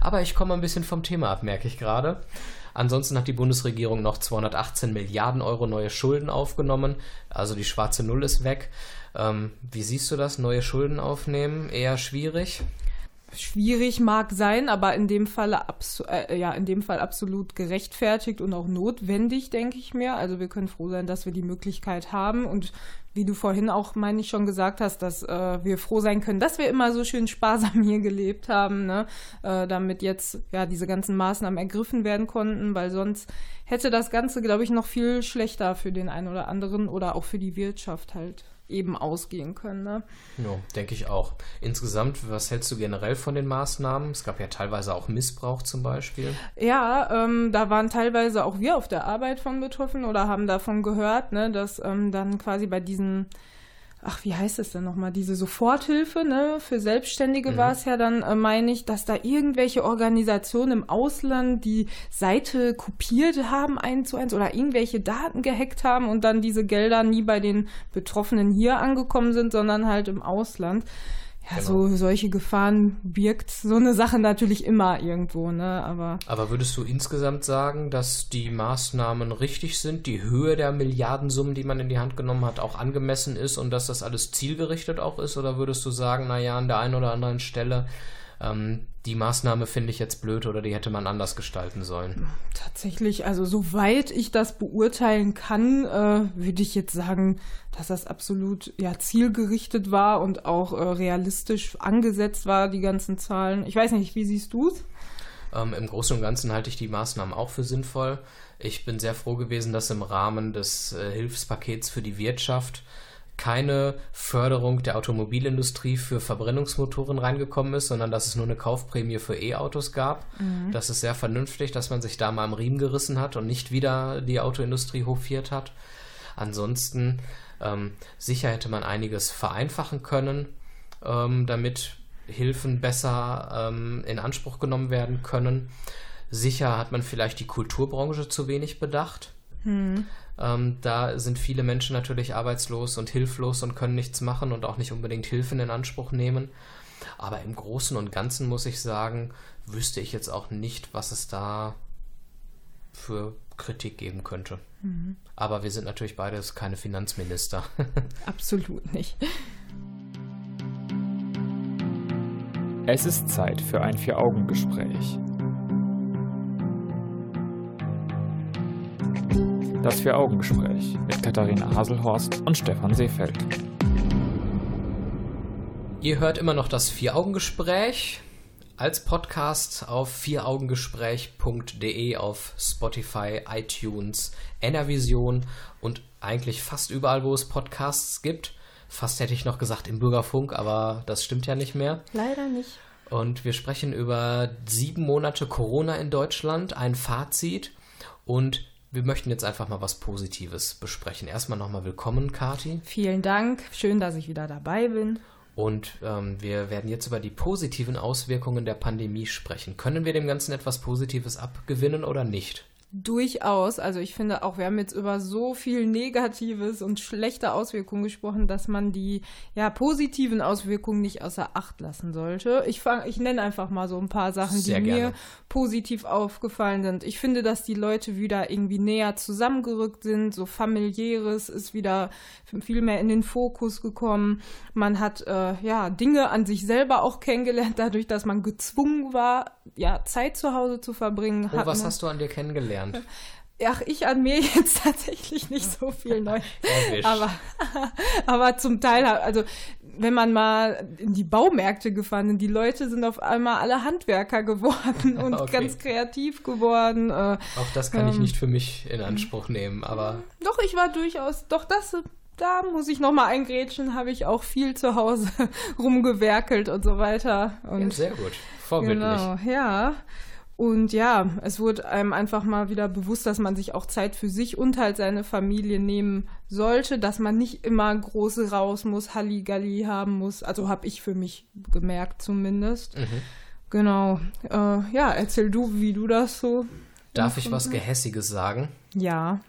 Aber ich komme ein bisschen vom Thema ab, merke ich gerade. Ansonsten hat die Bundesregierung noch 218 Milliarden Euro neue Schulden aufgenommen. Also die schwarze Null ist weg. Ähm, wie siehst du das? Neue Schulden aufnehmen? Eher schwierig? Schwierig mag sein, aber in dem Fall äh, ja in dem Fall absolut gerechtfertigt und auch notwendig, denke ich mir. Also wir können froh sein, dass wir die Möglichkeit haben und wie du vorhin auch, meine ich, schon gesagt hast, dass äh, wir froh sein können, dass wir immer so schön sparsam hier gelebt haben, ne? äh, damit jetzt ja diese ganzen Maßnahmen ergriffen werden konnten, weil sonst hätte das Ganze, glaube ich, noch viel schlechter für den einen oder anderen oder auch für die Wirtschaft halt eben ausgehen können. Ne? Ja, denke ich auch. Insgesamt, was hältst du generell von den Maßnahmen? Es gab ja teilweise auch Missbrauch zum Beispiel. Ja, ähm, da waren teilweise auch wir auf der Arbeit von betroffen oder haben davon gehört, ne, dass ähm, dann quasi bei diesen ach, wie heißt es denn nochmal, diese Soforthilfe, ne, für Selbstständige mhm. war es ja dann, äh, meine ich, dass da irgendwelche Organisationen im Ausland die Seite kopiert haben, eins zu eins, oder irgendwelche Daten gehackt haben und dann diese Gelder nie bei den Betroffenen hier angekommen sind, sondern halt im Ausland. Ja, genau. so solche Gefahren birgt so eine Sache natürlich immer irgendwo, ne? Aber. Aber würdest du insgesamt sagen, dass die Maßnahmen richtig sind, die Höhe der Milliardensummen, die man in die Hand genommen hat, auch angemessen ist und dass das alles zielgerichtet auch ist? Oder würdest du sagen, naja, an der einen oder anderen Stelle ähm, die Maßnahme finde ich jetzt blöd oder die hätte man anders gestalten sollen. Tatsächlich, also soweit ich das beurteilen kann, äh, würde ich jetzt sagen, dass das absolut ja zielgerichtet war und auch äh, realistisch angesetzt war, die ganzen Zahlen. Ich weiß nicht, wie siehst du es? Ähm, Im Großen und Ganzen halte ich die Maßnahmen auch für sinnvoll. Ich bin sehr froh gewesen, dass im Rahmen des äh, Hilfspakets für die Wirtschaft keine Förderung der Automobilindustrie für Verbrennungsmotoren reingekommen ist, sondern dass es nur eine Kaufprämie für E-Autos gab. Mhm. Das ist sehr vernünftig, dass man sich da mal am Riemen gerissen hat und nicht wieder die Autoindustrie hofiert hat. Ansonsten ähm, sicher hätte man einiges vereinfachen können, ähm, damit Hilfen besser ähm, in Anspruch genommen werden können. Sicher hat man vielleicht die Kulturbranche zu wenig bedacht. Hm. Ähm, da sind viele Menschen natürlich arbeitslos und hilflos und können nichts machen und auch nicht unbedingt Hilfen in Anspruch nehmen. Aber im Großen und Ganzen muss ich sagen, wüsste ich jetzt auch nicht, was es da für Kritik geben könnte. Mhm. Aber wir sind natürlich beides keine Finanzminister. Absolut nicht. Es ist Zeit für ein Vier-Augen-Gespräch. Das Vier-Augen-Gespräch mit Katharina Haselhorst und Stefan Seefeld. Ihr hört immer noch das Vier-Augen-Gespräch als Podcast auf vieraugengespräch.de auf Spotify, iTunes, Enervision und eigentlich fast überall, wo es Podcasts gibt. Fast hätte ich noch gesagt im Bürgerfunk, aber das stimmt ja nicht mehr. Leider nicht. Und wir sprechen über sieben Monate Corona in Deutschland, ein Fazit und wir möchten jetzt einfach mal was Positives besprechen. Erstmal nochmal willkommen, Kati. Vielen Dank. Schön, dass ich wieder dabei bin. Und ähm, wir werden jetzt über die positiven Auswirkungen der Pandemie sprechen. Können wir dem Ganzen etwas Positives abgewinnen oder nicht? Durchaus. Also ich finde auch, wir haben jetzt über so viel Negatives und schlechte Auswirkungen gesprochen, dass man die ja, positiven Auswirkungen nicht außer Acht lassen sollte. Ich, fang, ich nenne einfach mal so ein paar Sachen, Sehr die gerne. mir positiv aufgefallen sind. Ich finde, dass die Leute wieder irgendwie näher zusammengerückt sind. So familiäres ist wieder viel mehr in den Fokus gekommen. Man hat äh, ja Dinge an sich selber auch kennengelernt, dadurch, dass man gezwungen war, ja Zeit zu Hause zu verbringen. Oh, was hast du an dir kennengelernt? Ach, ich an mir jetzt tatsächlich nicht so viel neu. aber, aber zum Teil, also wenn man mal in die Baumärkte gefahren ist, die Leute sind auf einmal alle Handwerker geworden und okay. ganz kreativ geworden. Äh, Auch das kann ähm, ich nicht für mich in Anspruch nehmen, aber. Doch, ich war durchaus, doch das da muss ich nochmal eingrätschen, habe ich auch viel zu Hause rumgewerkelt und so weiter. Und ja, sehr gut, vorbildlich. Genau, ja. Und ja, es wurde einem einfach mal wieder bewusst, dass man sich auch Zeit für sich und halt seine Familie nehmen sollte, dass man nicht immer große raus muss, Halligalli haben muss. Also habe ich für mich gemerkt zumindest. Mhm. Genau. Äh, ja, erzähl du, wie du das so. Darf ich was Gehässiges sagen? Ja.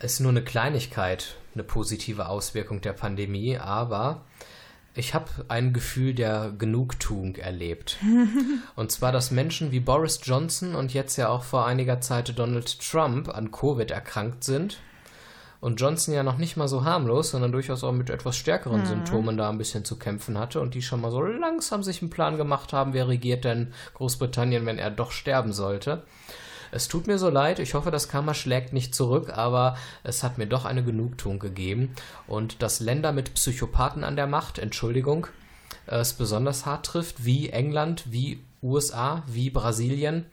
Es ist nur eine Kleinigkeit, eine positive Auswirkung der Pandemie, aber ich habe ein Gefühl der Genugtuung erlebt. und zwar, dass Menschen wie Boris Johnson und jetzt ja auch vor einiger Zeit Donald Trump an Covid erkrankt sind. Und Johnson ja noch nicht mal so harmlos, sondern durchaus auch mit etwas stärkeren mhm. Symptomen da ein bisschen zu kämpfen hatte und die schon mal so langsam sich einen Plan gemacht haben, wer regiert denn Großbritannien, wenn er doch sterben sollte. Es tut mir so leid, ich hoffe, das Karma schlägt nicht zurück, aber es hat mir doch eine Genugtuung gegeben. Und dass Länder mit Psychopathen an der Macht, Entschuldigung, es besonders hart trifft, wie England, wie USA, wie Brasilien.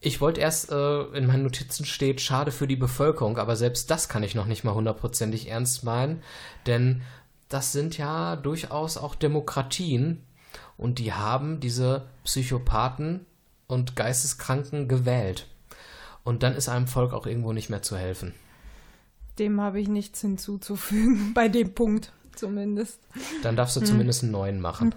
Ich wollte erst, äh, in meinen Notizen steht, schade für die Bevölkerung, aber selbst das kann ich noch nicht mal hundertprozentig ernst meinen, denn das sind ja durchaus auch Demokratien und die haben diese Psychopathen und Geisteskranken gewählt. Und dann ist einem Volk auch irgendwo nicht mehr zu helfen. Dem habe ich nichts hinzuzufügen, bei dem Punkt zumindest. Dann darfst du hm. zumindest einen neuen machen.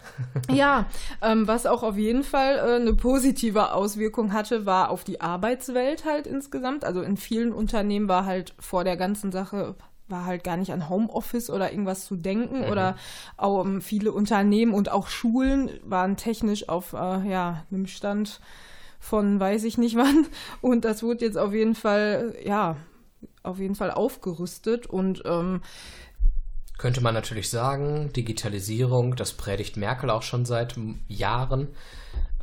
Ja, ähm, was auch auf jeden Fall äh, eine positive Auswirkung hatte, war auf die Arbeitswelt halt insgesamt. Also in vielen Unternehmen war halt vor der ganzen Sache war halt gar nicht an Homeoffice oder irgendwas zu denken mhm. oder auch um, viele Unternehmen und auch Schulen waren technisch auf äh, ja, einem Stand von weiß ich nicht wann und das wurde jetzt auf jeden Fall ja auf jeden Fall aufgerüstet und ähm, könnte man natürlich sagen, Digitalisierung, das predigt Merkel auch schon seit Jahren.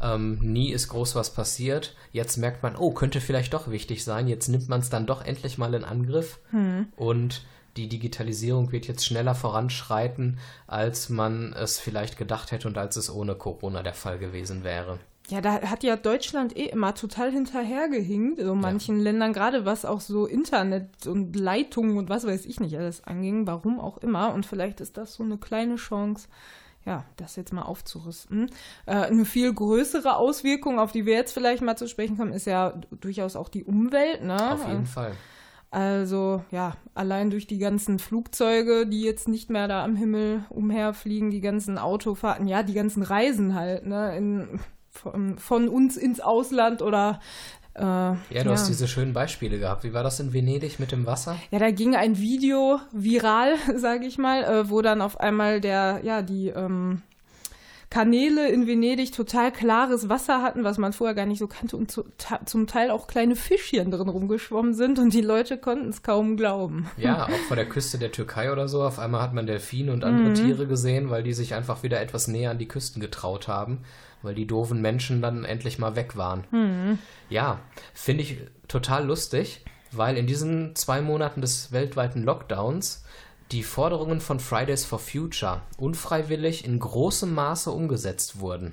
Ähm, nie ist groß was passiert. Jetzt merkt man, oh, könnte vielleicht doch wichtig sein. Jetzt nimmt man es dann doch endlich mal in Angriff. Hm. Und die Digitalisierung wird jetzt schneller voranschreiten, als man es vielleicht gedacht hätte und als es ohne Corona der Fall gewesen wäre. Ja, da hat ja Deutschland eh immer total hinterhergehinkt, so manchen ja. Ländern, gerade was auch so Internet und Leitungen und was weiß ich nicht alles anging, warum auch immer. Und vielleicht ist das so eine kleine Chance, ja, das jetzt mal aufzurüsten. Äh, eine viel größere Auswirkung, auf die wir jetzt vielleicht mal zu sprechen kommen, ist ja durchaus auch die Umwelt. Ne? Auf jeden Fall. Also ja, allein durch die ganzen Flugzeuge, die jetzt nicht mehr da am Himmel umherfliegen, die ganzen Autofahrten, ja, die ganzen Reisen halt, ne, in, von, von uns ins Ausland oder äh, ja, du ja. hast diese schönen Beispiele gehabt. Wie war das in Venedig mit dem Wasser? Ja, da ging ein Video viral, sage ich mal, äh, wo dann auf einmal der, ja, die ähm, Kanäle in Venedig total klares Wasser hatten, was man vorher gar nicht so kannte und zu, zum Teil auch kleine Fischchen drin rumgeschwommen sind und die Leute konnten es kaum glauben. Ja, auch vor der Küste der Türkei oder so. Auf einmal hat man Delfine und andere mhm. Tiere gesehen, weil die sich einfach wieder etwas näher an die Küsten getraut haben, weil die doofen Menschen dann endlich mal weg waren. Mhm. Ja, finde ich total lustig, weil in diesen zwei Monaten des weltweiten Lockdowns die Forderungen von Fridays for Future unfreiwillig in großem Maße umgesetzt wurden.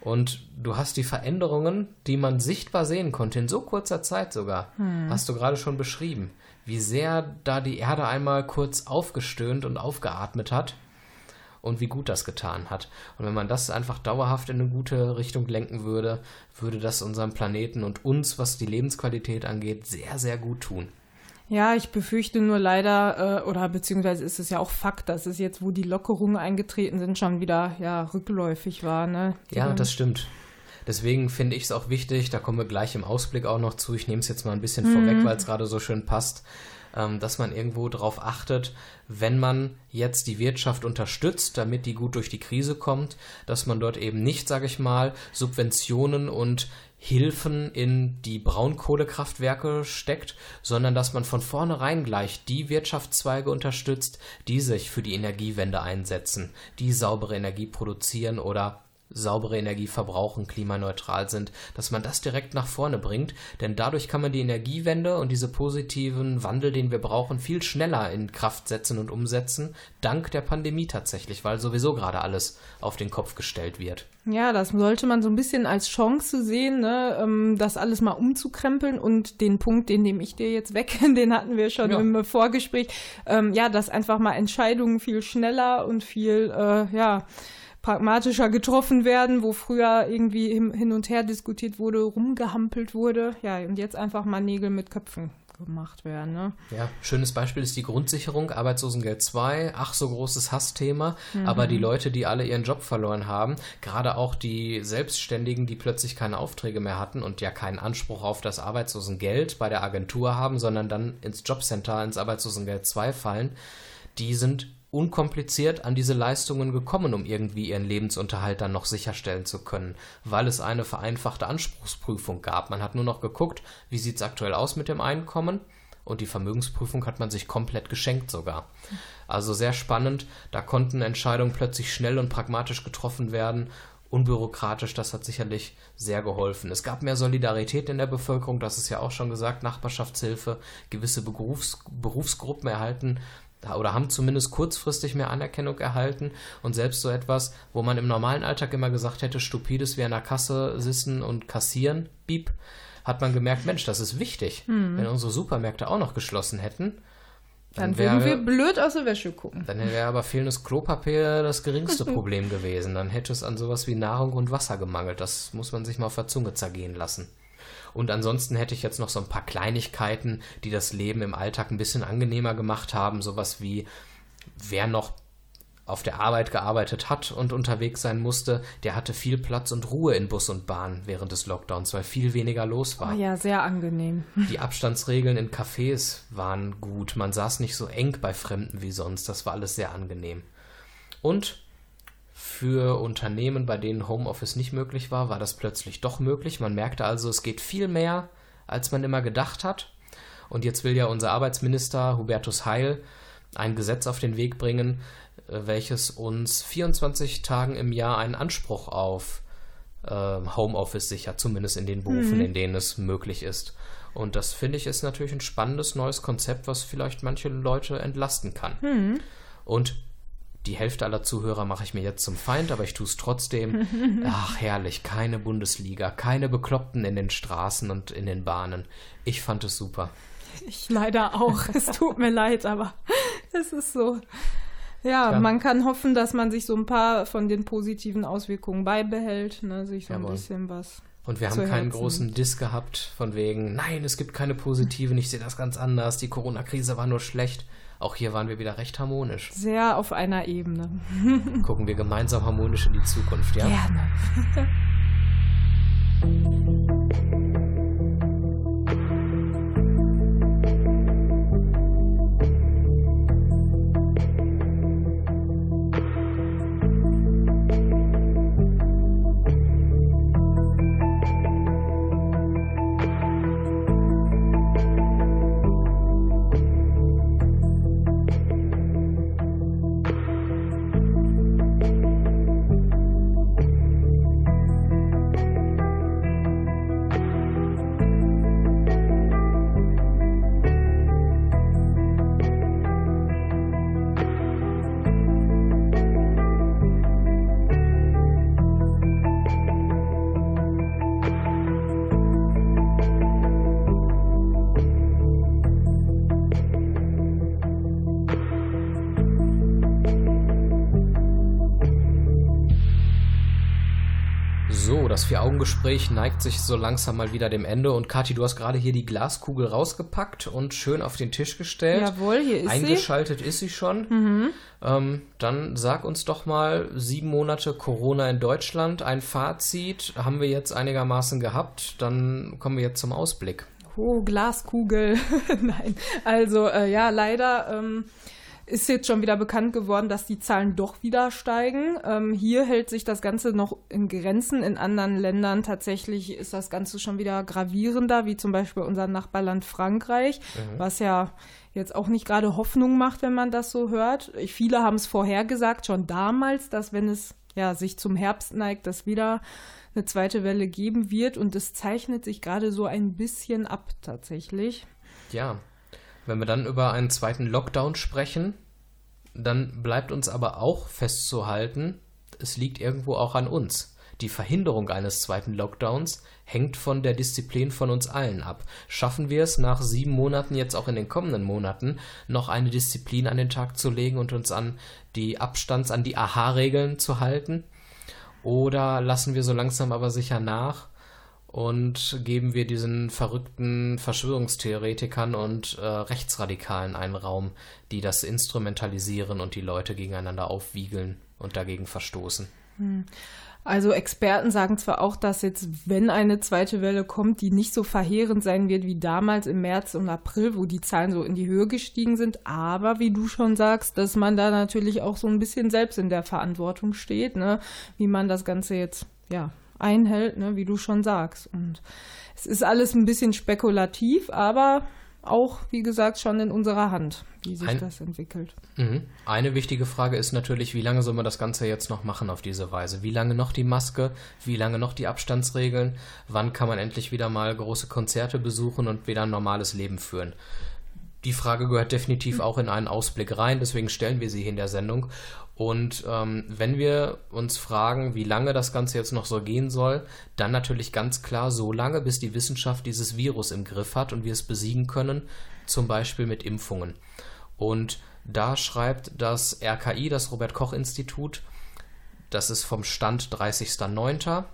Und du hast die Veränderungen, die man sichtbar sehen konnte, in so kurzer Zeit sogar, hm. hast du gerade schon beschrieben, wie sehr da die Erde einmal kurz aufgestöhnt und aufgeatmet hat und wie gut das getan hat. Und wenn man das einfach dauerhaft in eine gute Richtung lenken würde, würde das unserem Planeten und uns, was die Lebensqualität angeht, sehr, sehr gut tun. Ja, ich befürchte nur leider, äh, oder beziehungsweise ist es ja auch Fakt, dass es jetzt, wo die Lockerungen eingetreten sind, schon wieder ja rückläufig war. Ne? ja, das stimmt. Deswegen finde ich es auch wichtig, da kommen wir gleich im Ausblick auch noch zu, ich nehme es jetzt mal ein bisschen mhm. vorweg, weil es gerade so schön passt, ähm, dass man irgendwo darauf achtet, wenn man jetzt die Wirtschaft unterstützt, damit die gut durch die Krise kommt, dass man dort eben nicht, sage ich mal, Subventionen und Hilfen in die Braunkohlekraftwerke steckt, sondern dass man von vornherein gleich die Wirtschaftszweige unterstützt, die sich für die Energiewende einsetzen, die saubere Energie produzieren oder saubere Energie verbrauchen, klimaneutral sind, dass man das direkt nach vorne bringt, denn dadurch kann man die Energiewende und diese positiven Wandel, den wir brauchen, viel schneller in Kraft setzen und umsetzen, dank der Pandemie tatsächlich, weil sowieso gerade alles auf den Kopf gestellt wird. Ja, das sollte man so ein bisschen als Chance sehen, ne? Ähm, das alles mal umzukrempeln und den Punkt, den nehme ich dir jetzt weg, den hatten wir schon ja. im Vorgespräch, ähm, ja, dass einfach mal Entscheidungen viel schneller und viel, äh, ja, pragmatischer getroffen werden, wo früher irgendwie hin und her diskutiert wurde, rumgehampelt wurde. Ja, und jetzt einfach mal Nägel mit Köpfen gemacht werden. Ne? Ja, schönes Beispiel ist die Grundsicherung, Arbeitslosengeld 2, ach so großes Hassthema, mhm. aber die Leute, die alle ihren Job verloren haben, gerade auch die Selbstständigen, die plötzlich keine Aufträge mehr hatten und ja keinen Anspruch auf das Arbeitslosengeld bei der Agentur haben, sondern dann ins Jobcenter, ins Arbeitslosengeld 2 fallen, die sind unkompliziert an diese Leistungen gekommen, um irgendwie ihren Lebensunterhalt dann noch sicherstellen zu können, weil es eine vereinfachte Anspruchsprüfung gab. Man hat nur noch geguckt, wie sieht es aktuell aus mit dem Einkommen und die Vermögensprüfung hat man sich komplett geschenkt sogar. Also sehr spannend, da konnten Entscheidungen plötzlich schnell und pragmatisch getroffen werden, unbürokratisch, das hat sicherlich sehr geholfen. Es gab mehr Solidarität in der Bevölkerung, das ist ja auch schon gesagt, Nachbarschaftshilfe, gewisse Berufs Berufsgruppen erhalten oder haben zumindest kurzfristig mehr Anerkennung erhalten und selbst so etwas, wo man im normalen Alltag immer gesagt hätte, stupides wie an der Kasse sitzen und kassieren, piep, hat man gemerkt, Mensch, das ist wichtig. Mhm. Wenn unsere Supermärkte auch noch geschlossen hätten, dann, dann würden wir blöd aus der Wäsche gucken. Dann wäre aber fehlendes Klopapier das geringste Problem gewesen. Dann hätte es an sowas wie Nahrung und Wasser gemangelt. Das muss man sich mal auf der Zunge zergehen lassen. Und ansonsten hätte ich jetzt noch so ein paar Kleinigkeiten, die das Leben im Alltag ein bisschen angenehmer gemacht haben. Sowas wie, wer noch auf der Arbeit gearbeitet hat und unterwegs sein musste, der hatte viel Platz und Ruhe in Bus und Bahn während des Lockdowns, weil viel weniger los war. Oh ja, sehr angenehm. Die Abstandsregeln in Cafés waren gut. Man saß nicht so eng bei Fremden wie sonst. Das war alles sehr angenehm. Und für Unternehmen, bei denen Homeoffice nicht möglich war, war das plötzlich doch möglich. Man merkte also, es geht viel mehr, als man immer gedacht hat. Und jetzt will ja unser Arbeitsminister Hubertus Heil ein Gesetz auf den Weg bringen, äh, welches uns 24 Tagen im Jahr einen Anspruch auf äh, Homeoffice sichert, zumindest in den Berufen, mhm. in denen es möglich ist. Und das finde ich ist natürlich ein spannendes neues Konzept, was vielleicht manche Leute entlasten kann. Mhm. Und die Hälfte aller Zuhörer mache ich mir jetzt zum Feind, aber ich tue es trotzdem. Ach, herrlich, keine Bundesliga, keine Bekloppten in den Straßen und in den Bahnen. Ich fand es super. Ich leider auch. es tut mir leid, aber es ist so. Ja, ja, man kann hoffen, dass man sich so ein paar von den positiven Auswirkungen beibehält, ne, sich so Jawohl. ein bisschen was Und wir haben keinen großen Diss gehabt von wegen, nein, es gibt keine positiven, ich sehe das ganz anders, die Corona-Krise war nur schlecht. Auch hier waren wir wieder recht harmonisch. Sehr auf einer Ebene. Gucken wir gemeinsam harmonisch in die Zukunft, ja? Gerne. das Vier-Augen-Gespräch neigt sich so langsam mal wieder dem Ende. Und Kathi, du hast gerade hier die Glaskugel rausgepackt und schön auf den Tisch gestellt. Jawohl, hier ist Eingeschaltet sie. ist sie schon. Mhm. Ähm, dann sag uns doch mal, sieben Monate Corona in Deutschland, ein Fazit haben wir jetzt einigermaßen gehabt. Dann kommen wir jetzt zum Ausblick. Oh, Glaskugel. Nein, also äh, ja, leider. Ähm ist jetzt schon wieder bekannt geworden, dass die Zahlen doch wieder steigen. Ähm, hier hält sich das Ganze noch in Grenzen. In anderen Ländern tatsächlich ist das Ganze schon wieder gravierender, wie zum Beispiel unser Nachbarland Frankreich, mhm. was ja jetzt auch nicht gerade Hoffnung macht, wenn man das so hört. Viele haben es vorhergesagt, schon damals, dass wenn es ja, sich zum Herbst neigt, dass wieder eine zweite Welle geben wird. Und es zeichnet sich gerade so ein bisschen ab tatsächlich. Ja, wenn wir dann über einen zweiten Lockdown sprechen, dann bleibt uns aber auch festzuhalten, es liegt irgendwo auch an uns. Die Verhinderung eines zweiten Lockdowns hängt von der Disziplin von uns allen ab. Schaffen wir es nach sieben Monaten, jetzt auch in den kommenden Monaten, noch eine Disziplin an den Tag zu legen und uns an die Abstands-, an die Aha-Regeln zu halten? Oder lassen wir so langsam aber sicher nach und geben wir diesen verrückten Verschwörungstheoretikern und äh, Rechtsradikalen einen Raum, die das instrumentalisieren und die Leute gegeneinander aufwiegeln und dagegen verstoßen. Hm. Also Experten sagen zwar auch, dass jetzt, wenn eine zweite Welle kommt, die nicht so verheerend sein wird wie damals im März und April, wo die Zahlen so in die Höhe gestiegen sind, aber wie du schon sagst, dass man da natürlich auch so ein bisschen selbst in der Verantwortung steht, ne? wie man das Ganze jetzt ja einhält, ne, wie du schon sagst. Und es ist alles ein bisschen spekulativ, aber auch, wie gesagt, schon in unserer Hand, wie sich ein, das entwickelt. Mhm. Eine wichtige Frage ist natürlich, wie lange soll man das Ganze jetzt noch machen auf diese Weise? Wie lange noch die Maske? Wie lange noch die Abstandsregeln? Wann kann man endlich wieder mal große Konzerte besuchen und wieder ein normales Leben führen? Die Frage gehört definitiv auch in einen Ausblick rein, deswegen stellen wir sie hier in der Sendung. Und ähm, wenn wir uns fragen, wie lange das Ganze jetzt noch so gehen soll, dann natürlich ganz klar so lange, bis die Wissenschaft dieses Virus im Griff hat und wir es besiegen können, zum Beispiel mit Impfungen. Und da schreibt das RKI, das Robert Koch Institut, das ist vom Stand 30.09.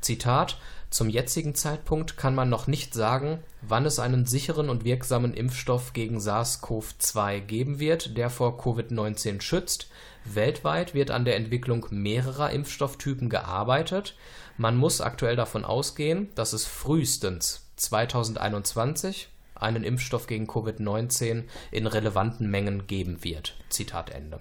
Zitat, zum jetzigen Zeitpunkt kann man noch nicht sagen, wann es einen sicheren und wirksamen Impfstoff gegen SARS-CoV-2 geben wird, der vor Covid-19 schützt. Weltweit wird an der Entwicklung mehrerer Impfstofftypen gearbeitet. Man muss aktuell davon ausgehen, dass es frühestens 2021 einen Impfstoff gegen Covid-19 in relevanten Mengen geben wird. Zitat Ende.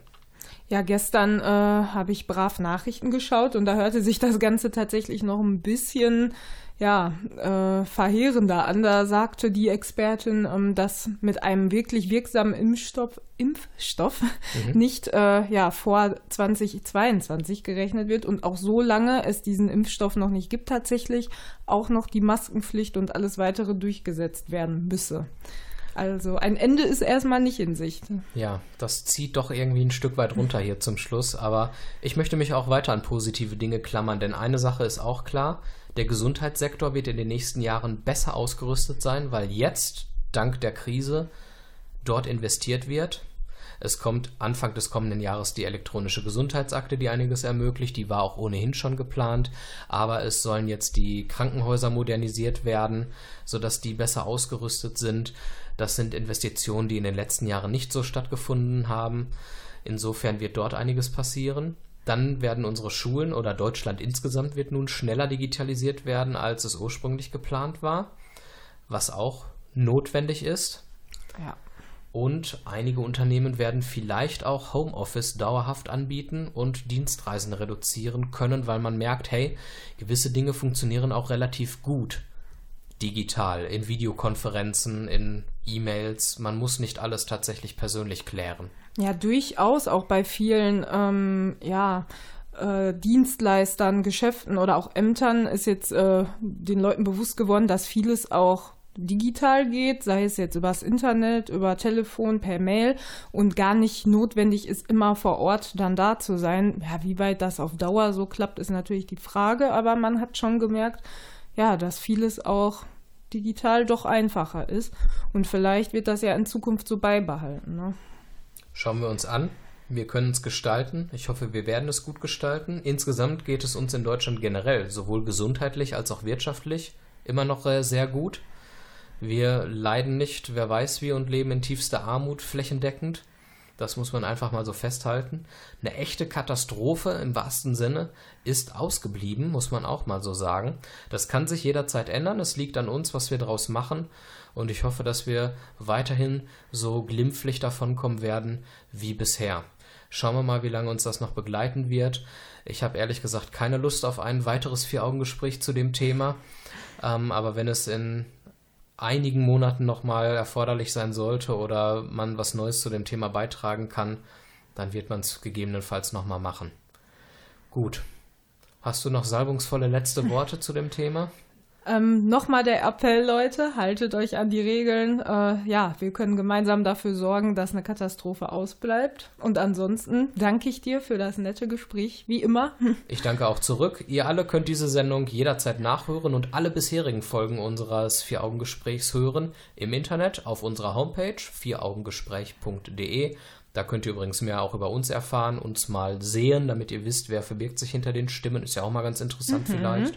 Ja, gestern äh, habe ich brav Nachrichten geschaut und da hörte sich das Ganze tatsächlich noch ein bisschen ja, äh, verheerender an. Da sagte die Expertin, ähm, dass mit einem wirklich wirksamen Impfstoff, Impfstoff mhm. nicht äh, ja, vor 2022 gerechnet wird und auch so lange es diesen Impfstoff noch nicht gibt, tatsächlich auch noch die Maskenpflicht und alles weitere durchgesetzt werden müsse. Also ein Ende ist erstmal nicht in Sicht. Ja, das zieht doch irgendwie ein Stück weit runter hier zum Schluss. Aber ich möchte mich auch weiter an positive Dinge klammern, denn eine Sache ist auch klar, der Gesundheitssektor wird in den nächsten Jahren besser ausgerüstet sein, weil jetzt, dank der Krise, dort investiert wird. Es kommt Anfang des kommenden Jahres die elektronische Gesundheitsakte, die einiges ermöglicht. Die war auch ohnehin schon geplant. Aber es sollen jetzt die Krankenhäuser modernisiert werden, sodass die besser ausgerüstet sind. Das sind Investitionen, die in den letzten Jahren nicht so stattgefunden haben. Insofern wird dort einiges passieren. Dann werden unsere Schulen oder Deutschland insgesamt wird nun schneller digitalisiert werden, als es ursprünglich geplant war, was auch notwendig ist. Ja. Und einige Unternehmen werden vielleicht auch Homeoffice dauerhaft anbieten und Dienstreisen reduzieren können, weil man merkt, hey, gewisse Dinge funktionieren auch relativ gut digital, in Videokonferenzen, in E-Mails. Man muss nicht alles tatsächlich persönlich klären. Ja, durchaus auch bei vielen, ähm, ja, äh, Dienstleistern, Geschäften oder auch Ämtern ist jetzt äh, den Leuten bewusst geworden, dass vieles auch digital geht, sei es jetzt übers Internet, über Telefon, per Mail und gar nicht notwendig ist, immer vor Ort dann da zu sein. Ja, wie weit das auf Dauer so klappt, ist natürlich die Frage, aber man hat schon gemerkt, ja, dass vieles auch digital doch einfacher ist und vielleicht wird das ja in Zukunft so beibehalten. Ne? Schauen wir uns an. Wir können es gestalten. Ich hoffe, wir werden es gut gestalten. Insgesamt geht es uns in Deutschland generell, sowohl gesundheitlich als auch wirtschaftlich, immer noch äh, sehr gut. Wir leiden nicht, wer weiß wie, und leben in tiefster Armut flächendeckend. Das muss man einfach mal so festhalten. Eine echte Katastrophe im wahrsten Sinne ist ausgeblieben, muss man auch mal so sagen. Das kann sich jederzeit ändern. Es liegt an uns, was wir daraus machen. Und ich hoffe, dass wir weiterhin so glimpflich davonkommen werden wie bisher. Schauen wir mal, wie lange uns das noch begleiten wird. Ich habe ehrlich gesagt keine Lust auf ein weiteres Vier-Augen-Gespräch zu dem Thema. Ähm, aber wenn es in einigen Monaten nochmal erforderlich sein sollte oder man was Neues zu dem Thema beitragen kann, dann wird man es gegebenenfalls nochmal machen. Gut. Hast du noch salbungsvolle letzte Worte zu dem Thema? Ähm, Nochmal der Appell, Leute, haltet euch an die Regeln. Äh, ja, wir können gemeinsam dafür sorgen, dass eine Katastrophe ausbleibt. Und ansonsten danke ich dir für das nette Gespräch, wie immer. Ich danke auch zurück. Ihr alle könnt diese Sendung jederzeit nachhören und alle bisherigen Folgen unseres Vier-Augen-Gesprächs hören im Internet auf unserer Homepage vieraugengespräch.de. Da könnt ihr übrigens mehr auch über uns erfahren, uns mal sehen, damit ihr wisst, wer verbirgt sich hinter den Stimmen. Ist ja auch mal ganz interessant mhm. vielleicht.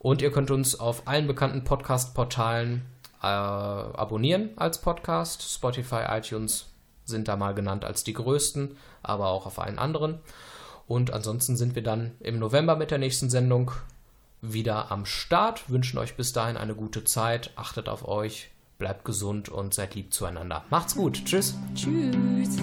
Und ihr könnt uns auf allen bekannten Podcast-Portalen äh, abonnieren als Podcast. Spotify, iTunes sind da mal genannt als die größten, aber auch auf allen anderen. Und ansonsten sind wir dann im November mit der nächsten Sendung wieder am Start. Wünschen euch bis dahin eine gute Zeit. Achtet auf euch, bleibt gesund und seid lieb zueinander. Macht's gut. Tschüss. Tschüss.